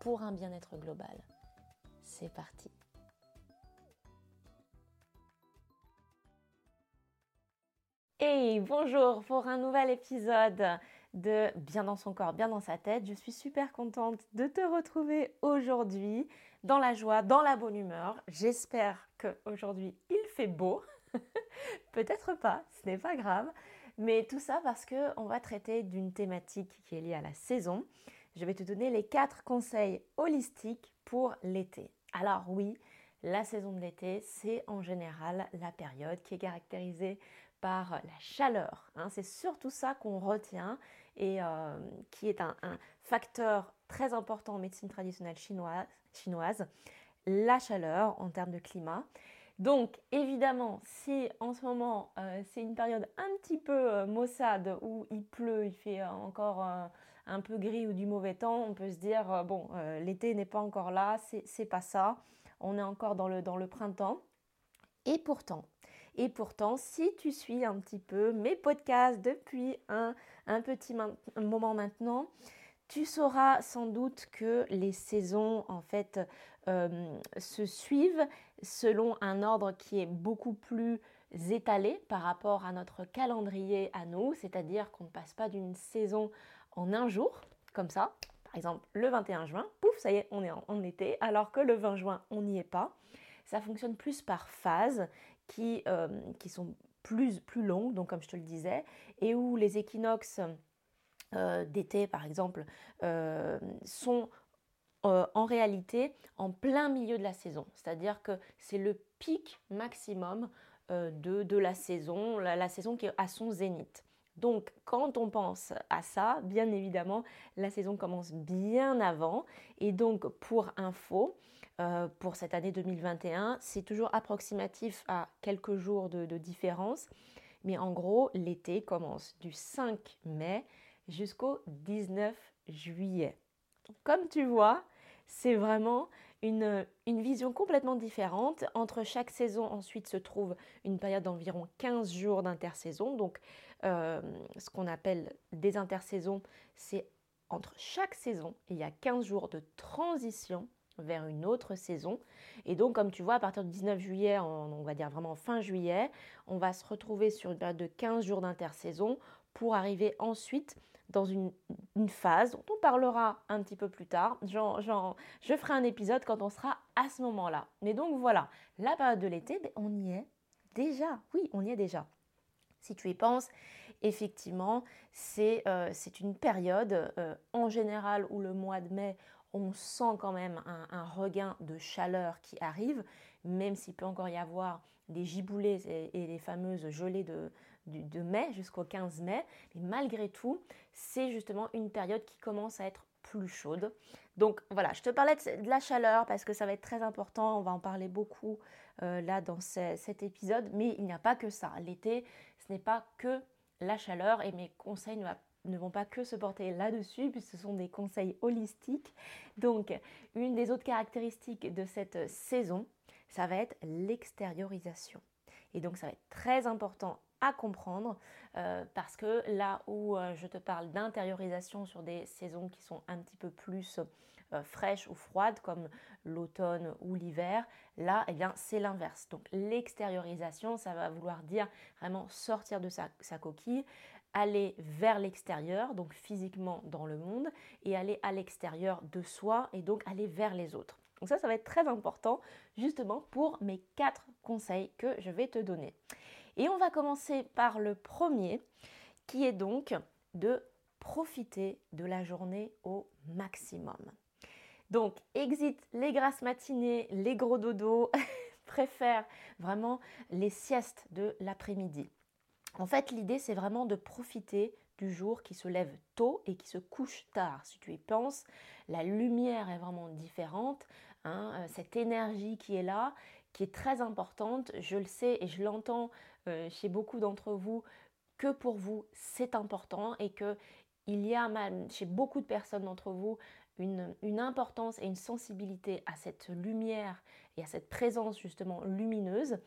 pour un bien-être global. C'est parti. Hey, bonjour pour un nouvel épisode de Bien dans son corps, bien dans sa tête. Je suis super contente de te retrouver aujourd'hui dans la joie, dans la bonne humeur. J'espère qu'aujourd'hui il fait beau. Peut-être pas, ce n'est pas grave. Mais tout ça parce qu'on va traiter d'une thématique qui est liée à la saison. Je vais te donner les quatre conseils holistiques pour l'été. Alors oui, la saison de l'été, c'est en général la période qui est caractérisée par la chaleur. Hein. C'est surtout ça qu'on retient et euh, qui est un, facteur très important en médecine traditionnelle chinoise, la chaleur en termes de climat. Donc évidemment, si en ce moment euh, c'est une période un petit peu euh, maussade où il pleut, il fait encore un peu gris ou du mauvais temps, on peut se dire bon, l'été n'est pas encore là, c'est pas ça, on est encore dans le, dans le printemps. Et pourtant, et pourtant, si tu suis un petit peu mes podcasts depuis un, un petit moment maintenant, tu sauras sans doute que les saisons en fait euh, se suivent selon un ordre qui est beaucoup plus étalé par rapport à notre calendrier à nous, c'est-à-dire qu'on ne passe pas d'une saison en un jour, comme ça. Par exemple, le 21 juin, pouf, ça y est, on est en, été, alors que le 20 juin, on n'y est pas. Ça fonctionne plus par phases qui, euh, qui sont plus, plus longues, donc comme je te le disais, et où les équinoxes euh, d'été, par exemple, euh, sont en réalité en plein milieu de la saison. C'est-à-dire que c'est le pic maximum de, de, la saison, la, saison qui est à son zénith. Donc quand on pense à ça, bien évidemment, la saison commence bien avant. Et donc pour info, pour cette année 2021, c'est toujours approximatif à quelques jours de, différence. Mais en gros, l'été commence du 5 mai jusqu'au 19 juillet. comme tu vois, c'est vraiment une, vision complètement différente. Entre chaque saison, ensuite, se trouve une période d'environ 15 jours d'intersaison. Euh, ce qu'on appelle des intersaisons, c'est entre chaque saison, il y a 15 jours de transition vers une autre saison. Et donc, comme tu vois, à partir du 19 juillet, on va dire vraiment fin juillet, on va se retrouver sur une période de 15 jours d'intersaison pour arriver ensuite dans une, phase dont on parlera un petit peu plus tard. je ferai un épisode quand on sera à ce moment-là. Mais donc voilà, la période de l'été, ben, on y est déjà. Oui, on y est déjà. Si tu y penses, effectivement, c'est euh, une période euh, en général où le mois de mai, on sent quand même un, regain de chaleur qui arrive, même s'il peut encore y avoir des giboulées et, les fameuses gelées de, mai jusqu'au 15 mai. Mais malgré tout, c'est justement une période qui commence à être plus chaude. Donc voilà, je te parlais de, la chaleur parce que ça va être très important, on va en parler beaucoup euh, là dans cet épisode, mais il n'y a pas que ça. L'été, ce n'est pas que la chaleur et mes conseils ne, vont pas que se porter là-dessus, puisque ce sont des conseils holistiques. Donc, une des autres caractéristiques de cette saison, ça va être l'extériorisation. Et donc, ça va être très important à comprendre euh, parce que là où euh, je te parle d'intériorisation sur des saisons qui sont un petit peu plus euh, fraîches ou froides comme l'automne ou l'hiver, là eh bien c'est l'inverse. Donc l'extériorisation ça va vouloir dire vraiment sortir de sa, sa coquille, aller vers l'extérieur, donc physiquement dans le monde, et aller à l'extérieur de soi et donc aller vers les autres. Donc ça, ça va être très important justement pour mes quatre conseils que je vais te donner. Et on va commencer par le premier qui est donc de profiter de la journée au maximum. Donc, exit les grasses matinées, les gros dodos, préfère vraiment les siestes de l'après-midi. En fait, l'idée, c'est vraiment de profiter du jour qui se lève tôt et qui se couche tard. Si tu y penses, la lumière est vraiment différente. Hein, euh, cette énergie qui est là, qui est très importante, je le sais et je l'entends chez beaucoup d'entre vous, que pour vous c'est important et que il y a chez beaucoup de personnes d'entre vous une, une, importance et une sensibilité à cette lumière et à cette présence justement lumineuse.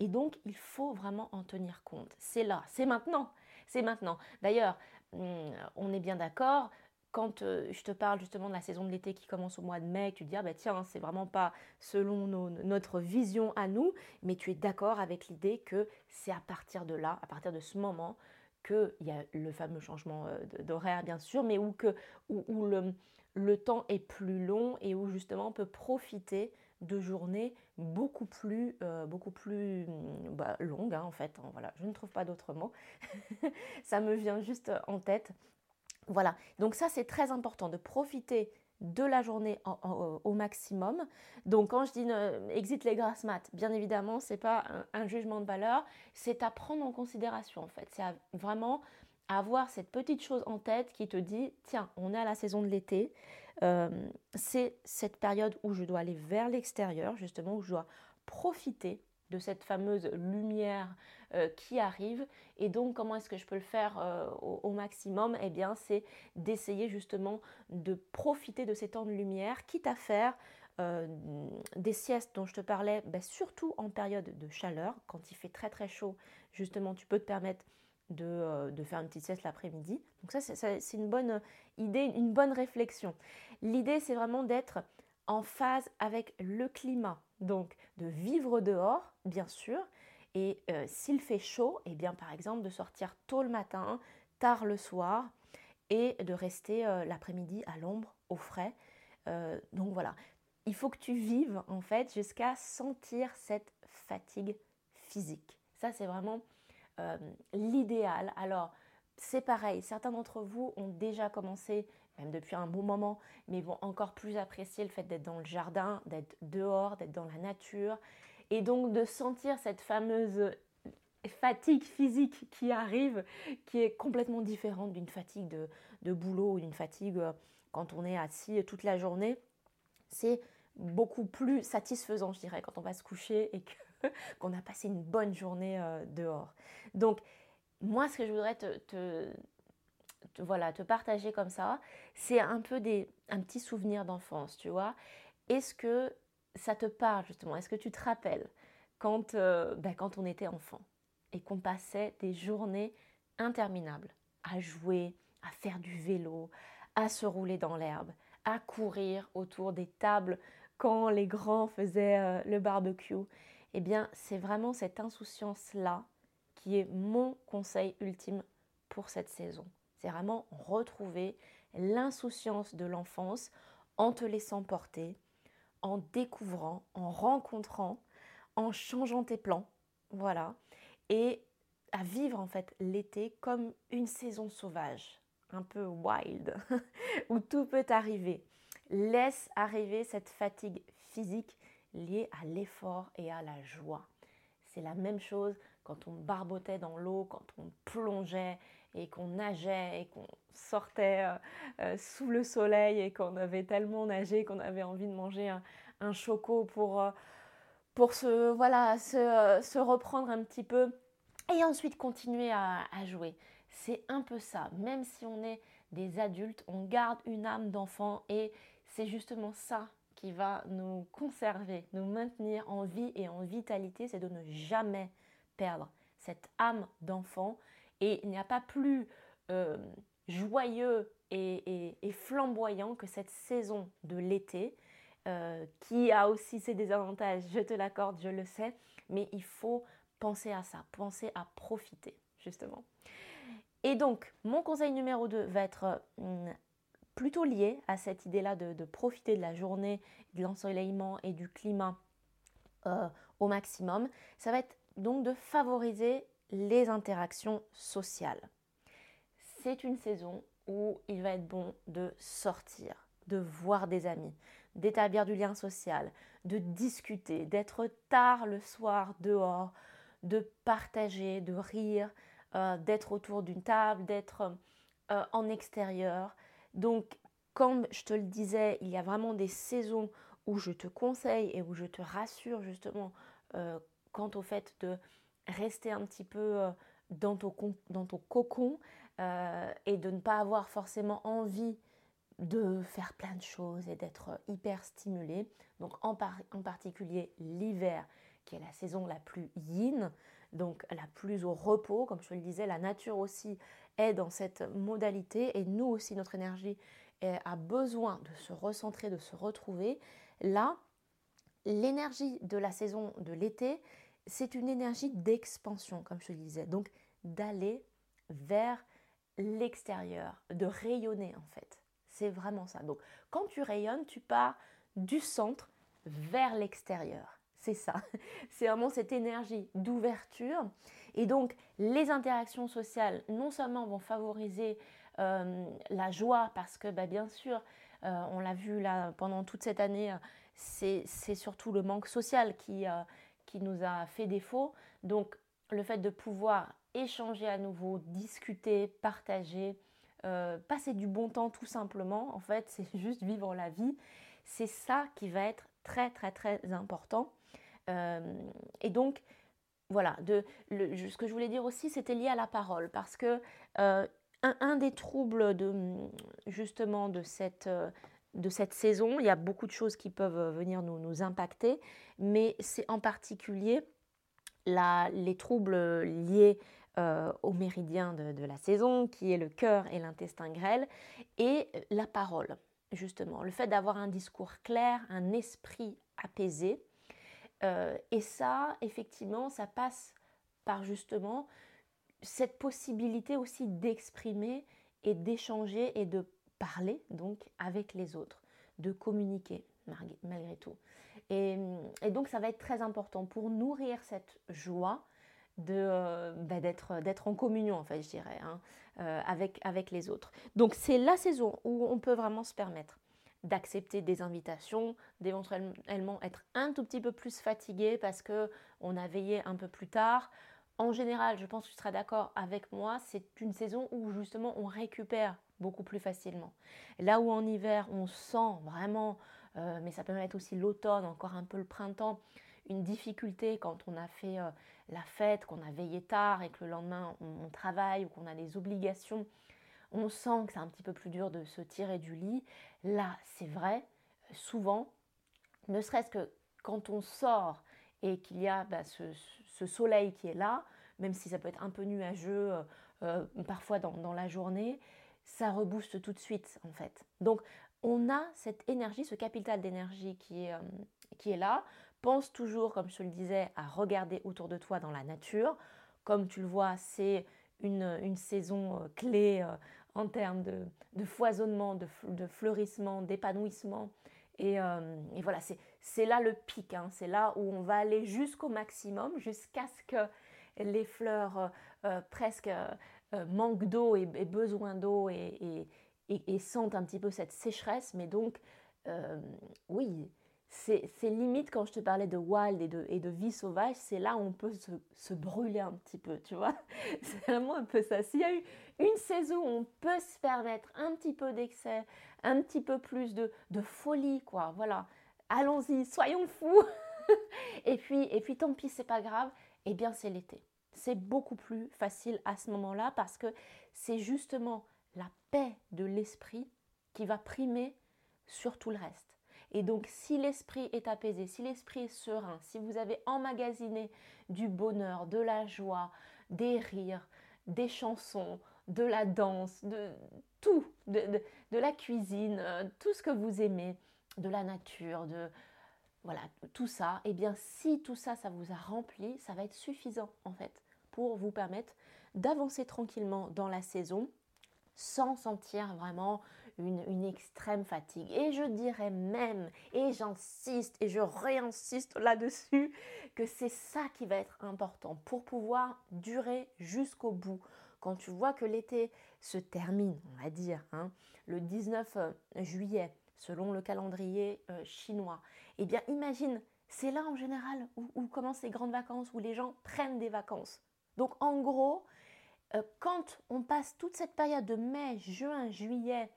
Et donc il faut vraiment en tenir compte. C'est là, c'est maintenant, c'est maintenant. D'ailleurs, hum, on est bien d'accord, quand euh, je te parle justement de la saison de l'été qui commence au mois de mai, tu te dis ah bah tiens c'est vraiment pas selon notre vision à nous, mais tu es d'accord avec l'idée que c'est à partir de là, à partir de ce moment qu'il y a le fameux changement euh, d'horaire bien sûr, mais où, le, temps est plus long et où justement on peut profiter de journées beaucoup plus, euh, plus bah, longues hein, en fait. Hein, voilà, je ne trouve pas d'autres mots. Ça me vient juste en tête. Voilà, donc ça c'est très important de profiter de la journée au maximum. Donc quand je dis exit les grasses mat, bien évidemment, c'est pas un, jugement de valeur, c'est à prendre en considération en fait. C'est vraiment avoir cette petite chose en tête qui te dit tiens, on est à la saison de l'été, euh, c'est cette période où je dois aller vers l'extérieur, justement, où je dois profiter de cette fameuse lumière euh, qui arrive. Et donc, comment est-ce que je peux le faire euh, au, maximum? Eh bien, c'est d'essayer justement de profiter de ces temps de lumière, quitte à faire euh, des siestes dont je te parlais, ben, surtout en période de chaleur, quand il fait très très chaud, justement, tu peux te permettre de, de faire une petite sieste l'après-midi. Donc ça, c'est une bonne idée, une bonne réflexion. L'idée, c'est vraiment d'être en phase avec le climat. Donc de vivre dehors, bien sûr, et euh, s'il fait chaud, et eh bien par exemple de sortir tôt le matin, tard le soir, et de rester euh, l'après-midi à l'ombre, au frais. Euh, donc voilà, il faut que tu vives en fait jusqu'à sentir cette fatigue physique. Ça c'est vraiment l'idéal. Alors c'est pareil, certains d'entre vous ont déjà commencé même depuis un bon moment, mais vont encore plus apprécier le fait d'être dans le jardin, d'être dehors, d'être dans la nature, et donc de sentir cette fameuse fatigue physique qui arrive, qui est complètement différente d'une fatigue de, boulot ou d'une fatigue euh, quand on est assis toute la journée. C'est beaucoup plus satisfaisant, je dirais, quand on va se coucher et qu'on a passé une bonne journée euh, dehors. Donc, moi, ce que je voudrais te voilà, te partager comme ça, c'est un peu des, un petit souvenir d'enfance, tu vois. Est-ce que ça te parle justement? Est-ce que tu te rappelles quand, euh, ben, quand on était enfant et qu'on passait des journées interminables à jouer, à faire du vélo, à se rouler dans l'herbe, à courir autour des tables quand les grands faisaient euh, le barbecue? Eh bien, c'est vraiment cette insouciance-là qui est mon conseil ultime pour cette saison. C'est vraiment retrouver l'insouciance de l'enfance en te laissant porter, en découvrant, en rencontrant, en changeant tes plans. Voilà. Et à vivre en fait l'été comme une saison sauvage, un peu wild, où tout peut arriver. Laisse arriver cette fatigue physique liée à l'effort et à la joie. C'est la même chose quand on barbotait dans l'eau, quand on plongeait et qu'on nageait et qu'on sortait euh, euh, sous le soleil et qu'on avait tellement nagé qu'on avait envie de manger un, choco pour, euh, pour se, voilà, se, reprendre un petit peu et ensuite continuer à jouer. C'est un peu ça, même si on est des adultes, on garde une âme d'enfant et c'est justement ça qui va nous conserver, nous maintenir en vie et en vitalité, c'est de ne jamais perdre cette âme d'enfant et il n'y a pas plus euh, joyeux et, flamboyant que cette saison de l'été, euh, qui a aussi ses désavantages, je te l'accorde, je le sais, mais il faut penser à ça, penser à profiter, justement. Et donc, mon conseil numéro 2 va être hum, plutôt lié à cette idée-là de, profiter de la journée, de l'ensoleillement et du climat euh, au maximum. Ça va être donc de favoriser les interactions sociales. C'est une saison où il va être bon de sortir, de voir des amis, d'établir du lien social, de discuter, d'être tard le soir dehors, de partager, de rire, euh, d'être autour d'une table, d'être euh, en extérieur. Donc, comme je te le disais, il y a vraiment des saisons où je te conseille et où je te rassure justement euh, quant au fait de rester un petit peu euh, dans, ton, dans ton cocon et de ne pas avoir forcément envie de faire plein de choses et d'être hyper stimulé. Donc en, en particulier l'hiver, qui est la saison la plus yin, donc la plus au repos, comme je te le disais, la nature aussi est dans cette modalité et nous aussi, notre énergie a besoin de se recentrer, de se retrouver. Là, l'énergie de la saison de l'été, c'est une énergie d'expansion, comme je le disais, donc d'aller vers l'extérieur, de rayonner en fait. C'est vraiment ça. Donc quand tu rayonnes, tu pars du centre vers l'extérieur. C'est ça. C'est vraiment cette énergie d'ouverture. Et donc les interactions sociales, non seulement vont favoriser euh, la joie, parce que bah, bien sûr, euh, on l'a vu là pendant toute cette année, c'est surtout le manque social qui, euh, qui nous a fait défaut. Donc le fait de pouvoir échanger à nouveau, discuter, partager, euh, passer du bon temps tout simplement. En fait, c'est juste vivre la vie. C'est ça qui va être très très très important. Euh, et donc, voilà, de, ce que je voulais dire aussi, c'était lié à la parole, parce que euh, un, des troubles de, justement de cette, de cette saison, il y a beaucoup de choses qui peuvent venir nous, nous impacter, mais c'est en particulier les troubles liés euh, au méridien de, la saison, qui est le cœur et l'intestin grêle, et la parole, justement. Le fait d'avoir un discours clair, un esprit apaisé. Euh, et ça, effectivement, ça passe par justement cette possibilité aussi d'exprimer et d'échanger et de parler donc avec les autres, de communiquer malgré tout. et, donc ça va être très important pour nourrir cette joie, de, euh, bah, d'être, d'être en communion, en fait, je dirais, hein, euh, avec, avec les autres. Donc c'est la saison où on peut vraiment se permettre d'accepter des invitations, d'éventuellement être un tout petit peu plus fatigué parce que on a veillé un peu plus tard. En général, je pense que tu seras d'accord avec moi, c'est une saison où justement on récupère beaucoup plus facilement. Là où en hiver on sent vraiment, euh, mais ça peut être aussi l'automne, encore un peu le printemps, une difficulté quand on a fait euh, la fête, qu'on a veillé tard et que le lendemain on, travaille ou qu'on a des obligations, on sent que c'est un petit peu plus dur de se tirer du lit. Là, c'est vrai, souvent, ne serait-ce que quand on sort et qu'il y a bah, ce, soleil qui est là, même si ça peut être un peu nuageux euh, parfois dans, la journée, ça rebooste tout de suite en fait. Donc on a cette énergie, ce capital d'énergie qui, est, qui est là. Pense toujours, comme je le disais, à regarder autour de toi dans la nature. Comme tu le vois, c'est une, saison euh, clé euh, en termes de, foisonnement, de, fleurissement, d'épanouissement. Euh, et, voilà, c'est là le pic, hein. c'est là où on va aller jusqu'au maximum, jusqu'à ce que les fleurs presque manquent d'eau et, besoin d'eau et, sentent un petit peu cette sécheresse. Mais donc, oui, c'est limite quand je te parlais de wild et de, de vie sauvage, c'est là où on peut se, brûler un petit peu, tu vois. C'est vraiment un peu ça. S'il y a eu une saison où on peut se permettre un petit peu d'excès, un petit peu plus de, folie, quoi, voilà. Allons-y, soyons fous. et, puis, et puis tant pis, c'est pas grave. Eh bien, c'est l'été. C'est beaucoup plus facile à ce moment-là parce que c'est justement la paix de l'esprit qui va primer sur tout le reste. Et donc si l'esprit est apaisé, si l'esprit est serein, si vous avez emmagasiné du bonheur, de la joie, des rires, des chansons, de la danse, de tout, de, la cuisine, euh, tout ce que vous aimez, de la nature, de voilà, tout ça, et eh bien si tout ça, ça vous a rempli, ça va être suffisant en fait pour vous permettre d'avancer tranquillement dans la saison sans sentir vraiment une, extrême fatigue. Et je dirais même, et j'insiste et je réinsiste là-dessus, que c'est ça qui va être important pour pouvoir durer jusqu'au bout. Quand tu vois que l'été se termine, on va dire, hein, le 19 euh, juillet, selon le calendrier euh, chinois, eh bien imagine, c'est là en général où, où commencent les grandes vacances, où les gens prennent des vacances. Donc en gros, euh, quand on passe toute cette période de mai, juin, juillet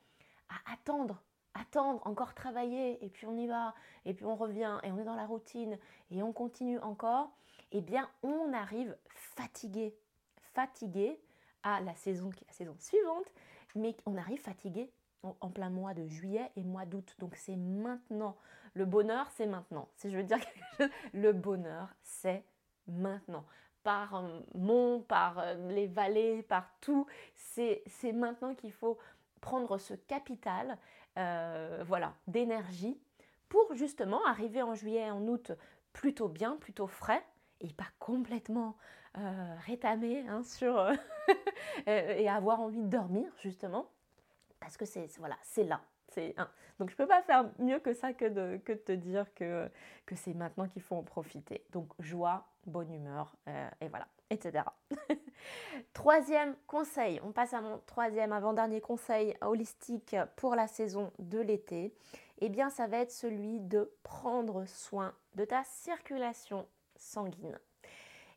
à attendre, attendre, encore travailler, et puis on y va, et puis on revient, et on est dans la routine, et on continue encore, eh bien on arrive fatigué, fatigué à la saison, la saison suivante, mais on arrive fatigué en, plein mois de juillet et mois d'août. Donc c'est maintenant. Le bonheur, c'est maintenant. Si je veux dire quelque chose, le bonheur, c'est maintenant. Par euh, mont, par euh, les vallées, par tout, c'est maintenant qu'il faut prendre ce capital euh, voilà, d'énergie pour justement arriver en juillet et en août plutôt bien, plutôt frais et pas complètement rétamé hein, sur et avoir envie de dormir justement parce que c'est voilà, c'est là. C'est Donc je ne peux pas faire mieux que ça que de, que de te dire que, que c'est maintenant qu'il faut en profiter. Donc joie, bonne humeur, euh, et voilà, etc. troisième conseil, on passe à mon troisième avant-dernier conseil holistique pour la saison de l'été. Eh bien ça va être celui de prendre soin de ta circulation sanguine.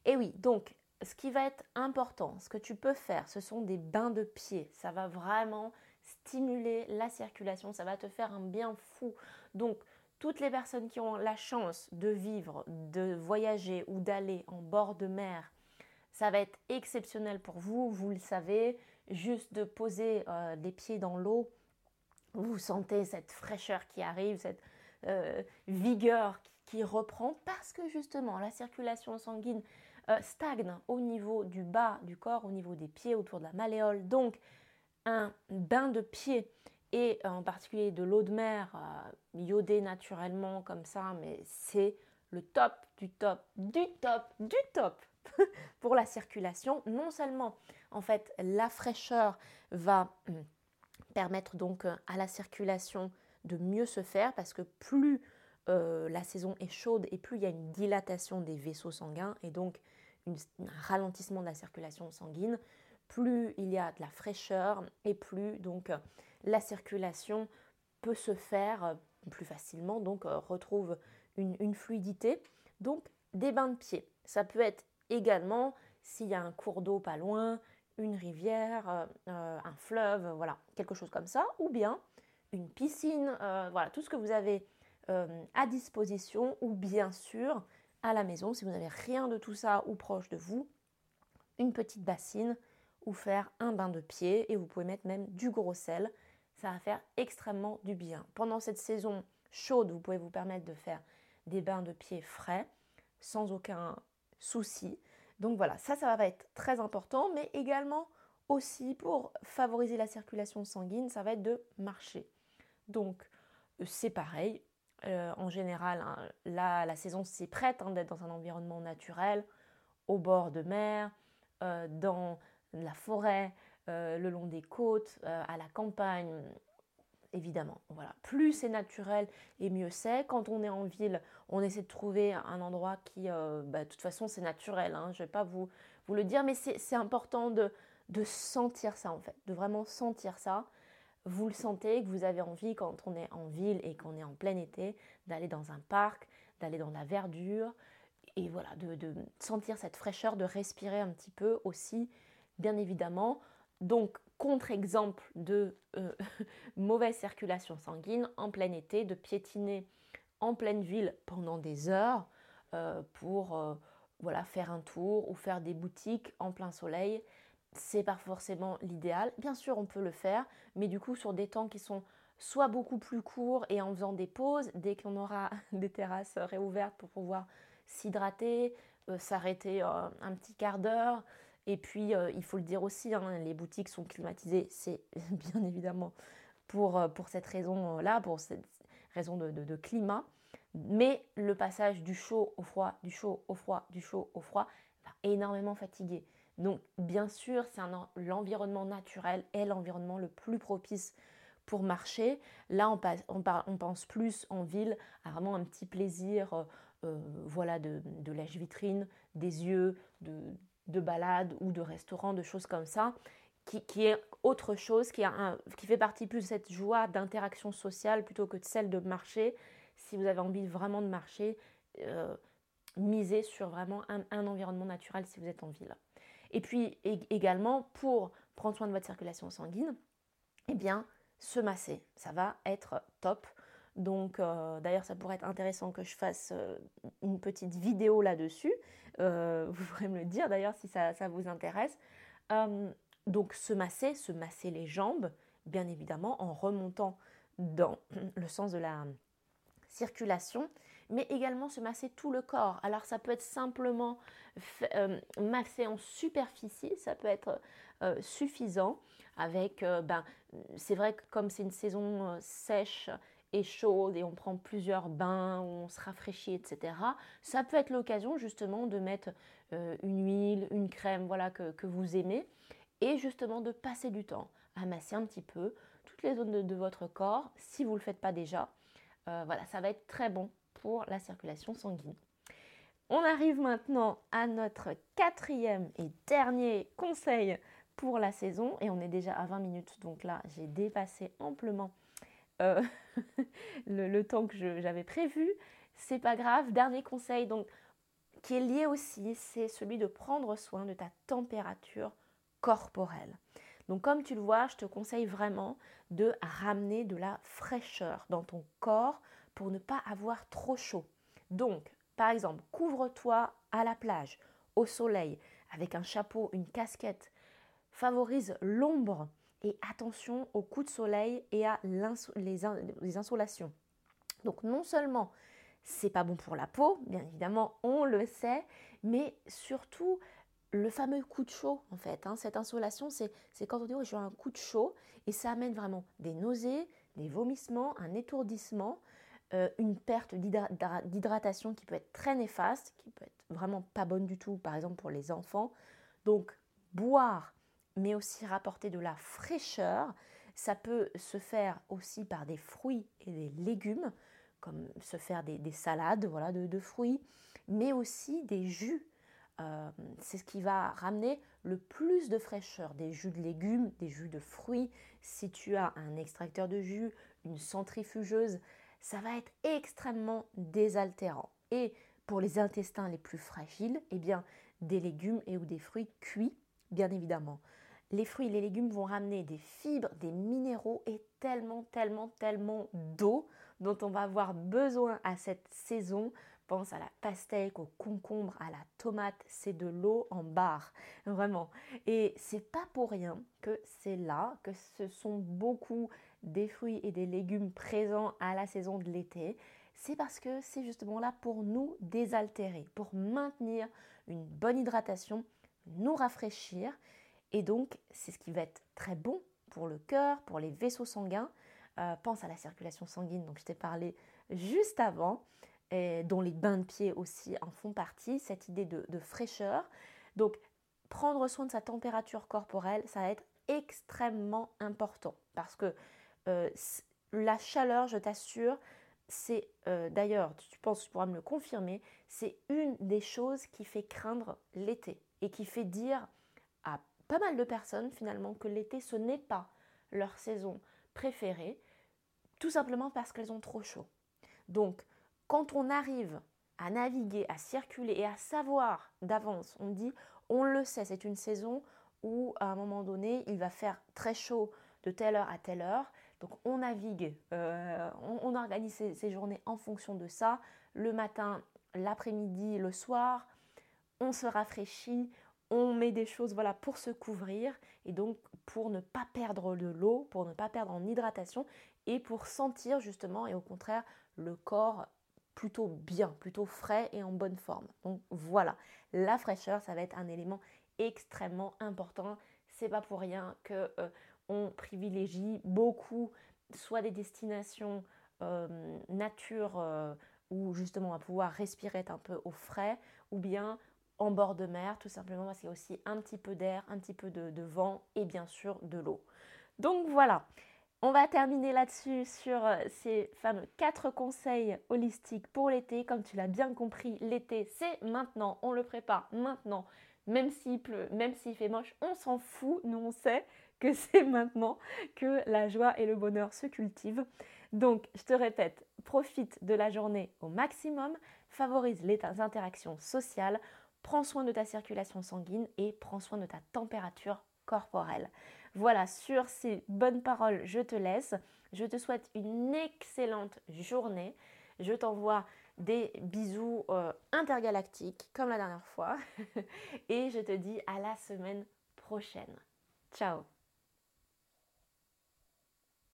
Et oui, donc ce qui va être important, ce que tu peux faire, ce sont des bains de pied. Ça va vraiment stimuler la circulation, ça va te faire un bien fou. Donc, toutes les personnes qui ont la chance de vivre, de voyager ou d'aller en bord de mer, ça va être exceptionnel pour vous, vous le savez. Juste de poser euh, les pieds dans l'eau, vous sentez cette fraîcheur qui arrive, cette euh, vigueur qui, reprend parce que justement la circulation sanguine euh, stagne au niveau du bas du corps, au niveau des pieds, autour de la malléole. Donc, un bain de pied et en particulier de l'eau de mer euh, iodée naturellement comme ça, mais c'est le top du top du top du top pour la circulation. Non seulement en fait la fraîcheur va hum, permettre donc euh, à la circulation de mieux se faire parce que plus euh, la saison est chaude et plus il y a une dilatation des vaisseaux sanguins et donc un ralentissement de la circulation sanguine, plus il y a de la fraîcheur et plus donc la circulation peut se faire euh, plus facilement, donc euh, retrouve une, fluidité. Donc des bains de pied. Ça peut être également s'il y a un cours d'eau pas loin, une rivière, euh, un fleuve, voilà, quelque chose comme ça, ou bien une piscine, voilà, tout ce que vous avez à disposition, ou bien sûr à la maison, si vous n'avez rien de tout ça ou proche de vous, une petite bassine ou faire un bain de pied et vous pouvez mettre même du gros sel. Ça va faire extrêmement du bien. Pendant cette saison chaude, vous pouvez vous permettre de faire des bains de pied frais sans aucun souci. Donc voilà, ça, ça va être très important, mais également aussi pour favoriser la circulation sanguine, ça va être de marcher. Donc euh, c'est pareil, euh, en général, hein, là, la saison s'y prête hein, d'être dans un environnement naturel, au bord de mer, euh, dans la forêt, euh, le long des côtes, euh, à la campagne, évidemment. Voilà. Plus c'est naturel et mieux c'est. Quand on est en ville, on essaie de trouver un endroit qui, euh, bah, de toute façon, c'est naturel. Hein. Je ne vais pas vous, vous le dire, mais c'est important de, de sentir ça, en fait, de vraiment sentir ça. Vous le sentez, que vous avez envie, quand on est en ville et qu'on est en plein été, d'aller dans un parc, d'aller dans la verdure, et voilà, de, de sentir cette fraîcheur, de respirer un petit peu aussi bien évidemment. Donc, contre-exemple de euh, mauvaise circulation sanguine en plein été, de piétiner en pleine ville pendant des heures euh, pour euh, voilà, faire un tour ou faire des boutiques en plein soleil. C'est pas forcément l'idéal. Bien sûr, on peut le faire, mais du coup, sur des temps qui sont soit beaucoup plus courts et en faisant des pauses, dès qu'on aura des terrasses réouvertes pour pouvoir s'hydrater, s'arrêter un petit quart d'heure, et puis, euh, il faut le dire aussi, hein, les boutiques sont climatisées, c'est bien évidemment pour, euh, pour cette raison-là, pour cette raison de, climat. Mais le passage du chaud au froid, du chaud au froid, du chaud au froid, va énormément fatiguer. Donc, bien sûr, c'est l'environnement naturel est l'environnement le plus propice pour marcher. Là, on, on, pense plus en ville à vraiment un petit plaisir euh, voilà, de, de lèche-vitrine, des yeux, de, de balade ou de restaurant, de choses comme ça, qui, est autre chose, qui, fait partie plus de cette joie d'interaction sociale plutôt que de celle de marcher. Si vous avez envie vraiment de marcher, euh, misez sur vraiment un, environnement naturel si vous êtes en ville. Et puis également pour prendre soin de votre circulation sanguine, eh bien se masser, ça va être top. Donc euh, d'ailleurs ça pourrait être intéressant que je fasse euh, une petite vidéo là-dessus. Euh, vous pourrez me le dire d'ailleurs si ça, vous intéresse. donc se masser, se masser les jambes, bien évidemment en remontant dans le sens de la circulation, mais également se masser tout le corps. Alors ça peut être simplement masser en superficie, ça peut être suffisant avec, ben, c'est vrai que comme c'est une saison sèche, chaude et on prend plusieurs bains, on se rafraîchit, etc. Ça peut être l'occasion justement de mettre euh, une huile, une crème, voilà que, vous aimez, et justement de passer du temps à masser un petit peu toutes les zones de, votre corps si vous ne le faites pas déjà. Euh, voilà, ça va être très bon pour la circulation sanguine. On arrive maintenant à notre quatrième et dernier conseil pour la saison et on est déjà à 20 minutes donc là j'ai dépassé amplement euh, le, temps que j'avais prévu. C'est pas grave. Dernier conseil, donc, qui est lié aussi, c'est celui de prendre soin de ta température corporelle. Donc comme tu le vois, je te conseille vraiment de ramener de la fraîcheur dans ton corps pour ne pas avoir trop chaud. Donc, par exemple, couvre-toi à la plage, au soleil, avec un chapeau, une casquette. Favorise l'ombre et attention aux coups de soleil et à les, insolations. Donc non seulement c'est pas bon pour la peau, bien évidemment, on le sait, mais surtout le fameux coup de chaud en fait. Hein. cette insolation, c'est quand on dit oh, j'ai un coup de chaud et ça amène vraiment des nausées, des vomissements, un étourdissement, euh, une perte d'hydratation qui peut être très néfaste, qui peut être vraiment pas bonne du tout, par exemple pour les enfants. Donc boire mais aussi rapporter de la fraîcheur. Ça peut se faire aussi par des fruits et des légumes, comme se faire des, salades voilà, de, fruits, mais aussi des jus. Euh, c'est ce qui va ramener le plus de fraîcheur, des jus de légumes, des jus de fruits. Si tu as un extracteur de jus, une centrifugeuse, ça va être extrêmement désaltérant. Et pour les intestins les plus fragiles, eh bien, des légumes et ou des fruits cuits, bien évidemment les fruits et les légumes vont ramener des fibres, des minéraux et tellement, tellement, tellement d'eau dont on va avoir besoin à cette saison. Pense à la pastèque, au concombre, à la tomate, c'est de l'eau en barre, vraiment. Et c'est pas pour rien que c'est là que ce sont beaucoup des fruits et des légumes présents à la saison de l'été. C'est parce que c'est justement là pour nous désaltérer, pour maintenir une bonne hydratation, nous rafraîchir et donc, c'est ce qui va être très bon pour le cœur, pour les vaisseaux sanguins. Euh, pense à la circulation sanguine dont je t'ai parlé juste avant, dont les bains de pied aussi en font partie, cette idée de, fraîcheur. Donc, prendre soin de sa température corporelle, ça va être extrêmement important parce que euh, la chaleur, je t'assure, c'est euh, d'ailleurs, tu penses, tu pourras me le confirmer, c'est une des choses qui fait craindre l'été et qui fait dire pas mal de personnes finalement que l'été ce n'est pas leur saison préférée, tout simplement parce qu'elles ont trop chaud. Donc quand on arrive à naviguer, à circuler et à savoir d'avance, on dit, on le sait, c'est une saison où à un moment donné il va faire très chaud de telle heure à telle heure. Donc on navigue, euh, on, organise ses journées en fonction de ça. Le matin, l'après-midi, le soir, on se rafraîchit, on met des choses voilà, pour se couvrir et donc pour ne pas perdre de l'eau, pour ne pas perdre en hydratation et pour sentir justement et au contraire le corps plutôt bien, plutôt frais et en bonne forme. Donc voilà, la fraîcheur, ça va être un élément extrêmement important. C'est pas pour rien que euh, on privilégie beaucoup soit des destinations euh, nature euh, où justement on va pouvoir respirer un peu au frais, ou bien en bord de mer, tout simplement parce qu'il y a aussi un petit peu d'air, un petit peu de, vent et bien sûr de l'eau. Donc voilà, on va terminer là-dessus sur euh, ces fameux quatre conseils holistiques pour l'été. Comme tu l'as bien compris, l'été c'est maintenant, on le prépare maintenant. Même s'il pleut, même s'il fait moche, on s'en fout. Nous on sait que c'est maintenant que la joie et le bonheur se cultivent. Donc je te répète, profite de la journée au maximum, favorise les interactions sociales, prends soin de ta circulation sanguine et prends soin de ta température corporelle. Voilà, sur ces bonnes paroles, je te laisse. Je te souhaite une excellente journée. Je t'envoie des bisous euh, intergalactiques comme la dernière fois. et je te dis à la semaine prochaine. Ciao